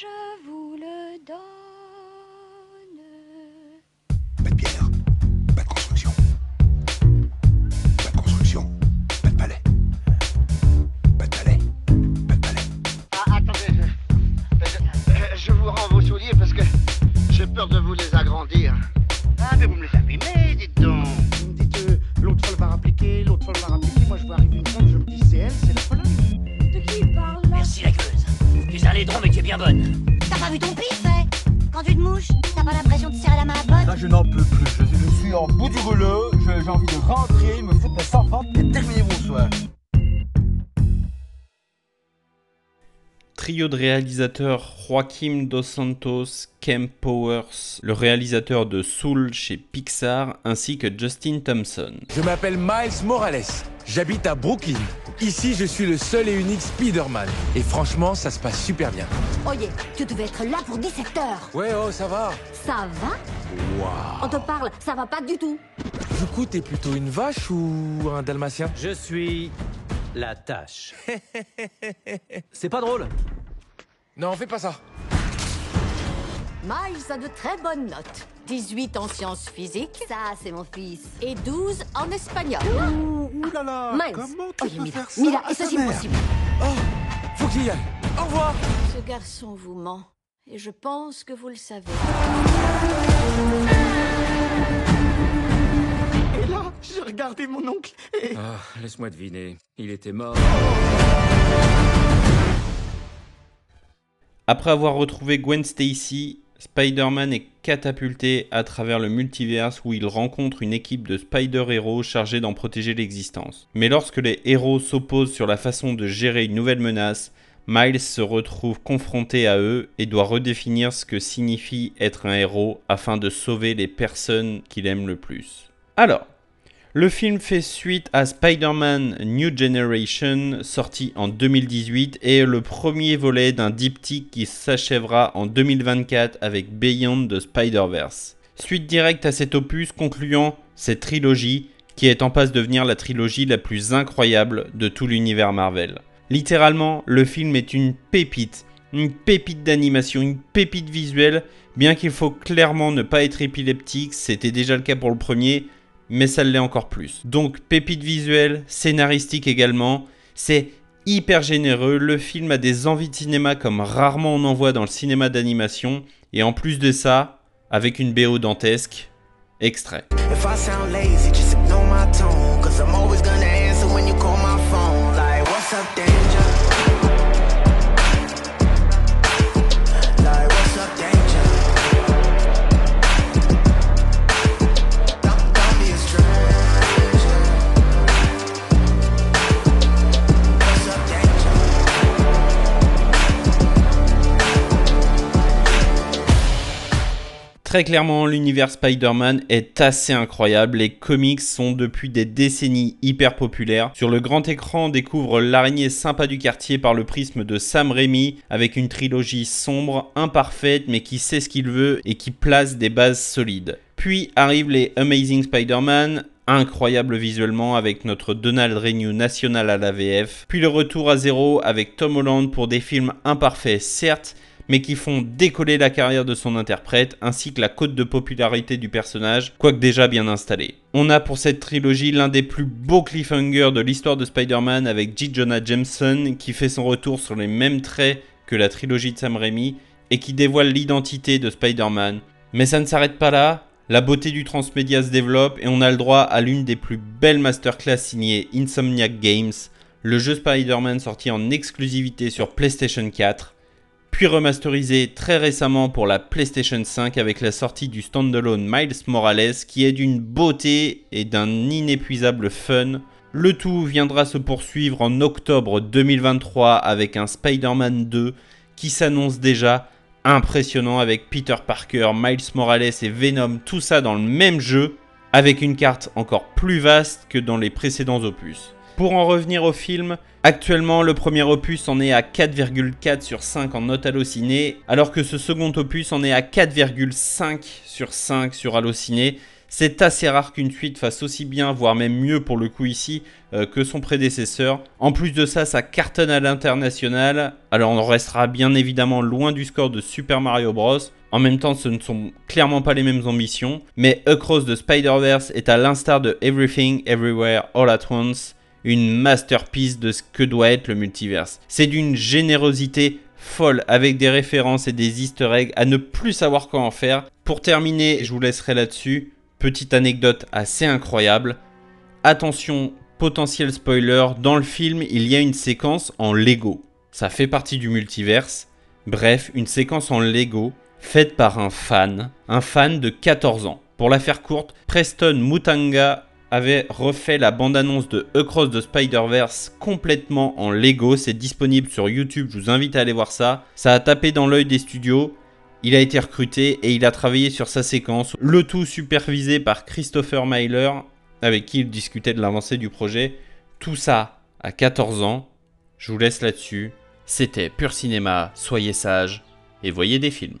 je vous bonne. T'as pas vu ton pif, hein Quand tu te mouches, t'as pas l'impression de serrer la main à pote Là, je n'en peux plus. Je, je suis en bout du rouleau. J'ai envie de rentrer, me foutre mes sans et terminer mon soir. Trio de réalisateurs Joaquim Dos Santos, Kem Powers, le réalisateur de Soul chez Pixar, ainsi que Justin Thompson. Je m'appelle Miles Morales. J'habite à Brooklyn. Ici, je suis le seul et unique Spider-Man. Et franchement, ça se passe super bien. Oye, tu devais être là pour 17 heures. Ouais, oh, ça va. Ça va On te parle, ça va pas du tout. Du coup, t'es plutôt une vache ou un dalmatien? Je suis la tâche. C'est pas drôle. Non, fais pas ça. Miles a de très bonnes notes. 18 en sciences physiques. Ça, c'est mon fils. Et 12 en espagnol. Ouh, ouh là là, Miles. comment tu Oye, peux Mila, faire ça Mila, est-ce possible Faut que j'y aille. Au revoir. Ce garçon vous ment. Et je pense que vous le savez. Et là, j'ai regardé mon oncle et... Ah, laisse-moi deviner. Il était mort. Après avoir retrouvé Gwen Stacy, Spider-Man est catapulté à travers le multiverse où il rencontre une équipe de Spider-Héros chargés d'en protéger l'existence. Mais lorsque les héros s'opposent sur la façon de gérer une nouvelle menace, Miles se retrouve confronté à eux et doit redéfinir ce que signifie être un héros afin de sauver les personnes qu'il aime le plus. Alors, le film fait suite à Spider-Man New Generation, sorti en 2018, et le premier volet d'un diptyque qui s'achèvera en 2024 avec Beyond the Spider-Verse. Suite directe à cet opus concluant cette trilogie, qui est en passe de devenir la trilogie la plus incroyable de tout l'univers Marvel. Littéralement, le film est une pépite, une pépite d'animation, une pépite visuelle, bien qu'il faut clairement ne pas être épileptique, c'était déjà le cas pour le premier, mais ça l'est encore plus. Donc pépite visuelle, scénaristique également, c'est hyper généreux, le film a des envies de cinéma comme rarement on en voit dans le cinéma d'animation, et en plus de ça, avec une BO dantesque, extrait. Très clairement, l'univers Spider-Man est assez incroyable. Les comics sont depuis des décennies hyper populaires. Sur le grand écran, on découvre l'araignée sympa du quartier par le prisme de Sam Raimi, avec une trilogie sombre, imparfaite, mais qui sait ce qu'il veut et qui place des bases solides. Puis arrivent les Amazing Spider-Man, incroyable visuellement avec notre Donald Renew national à la VF, puis le retour à zéro avec Tom Holland pour des films imparfaits certes, mais qui font décoller la carrière de son interprète ainsi que la cote de popularité du personnage, quoique déjà bien installé. On a pour cette trilogie l'un des plus beaux cliffhangers de l'histoire de Spider-Man avec J. Jonah Jameson qui fait son retour sur les mêmes traits que la trilogie de Sam Raimi et qui dévoile l'identité de Spider-Man. Mais ça ne s'arrête pas là, la beauté du transmédia se développe et on a le droit à l'une des plus belles masterclass signées Insomniac Games, le jeu Spider-Man sorti en exclusivité sur PlayStation 4 puis remasterisé très récemment pour la PlayStation 5 avec la sortie du standalone Miles Morales qui est d'une beauté et d'un inépuisable fun. Le tout viendra se poursuivre en octobre 2023 avec un Spider-Man 2 qui s'annonce déjà impressionnant avec Peter Parker, Miles Morales et Venom, tout ça dans le même jeu avec une carte encore plus vaste que dans les précédents opus. Pour en revenir au film, actuellement le premier opus en est à 4,4 sur 5 en note Allociné, alors que ce second opus en est à 4,5 sur 5 sur Allociné. C'est assez rare qu'une suite fasse aussi bien, voire même mieux pour le coup ici, euh, que son prédécesseur. En plus de ça, ça cartonne à l'international. Alors on restera bien évidemment loin du score de Super Mario Bros. En même temps, ce ne sont clairement pas les mêmes ambitions. Mais Across the Spider-Verse est à l'instar de Everything, Everywhere, All at Once, une masterpiece de ce que doit être le multiverse. C'est d'une générosité folle avec des références et des easter eggs à ne plus savoir quoi en faire. Pour terminer, je vous laisserai là-dessus. Petite anecdote assez incroyable. Attention, potentiel spoiler, dans le film, il y a une séquence en Lego. Ça fait partie du multiverse. Bref, une séquence en Lego faite par un fan, un fan de 14 ans. Pour la faire courte, Preston Mutanga avait refait la bande-annonce de Across the Spider-Verse complètement en Lego. C'est disponible sur YouTube, je vous invite à aller voir ça. Ça a tapé dans l'œil des studios. Il a été recruté et il a travaillé sur sa séquence, le tout supervisé par Christopher Myler, avec qui il discutait de l'avancée du projet. Tout ça à 14 ans. Je vous laisse là-dessus. C'était Pur Cinéma, soyez sages et voyez des films.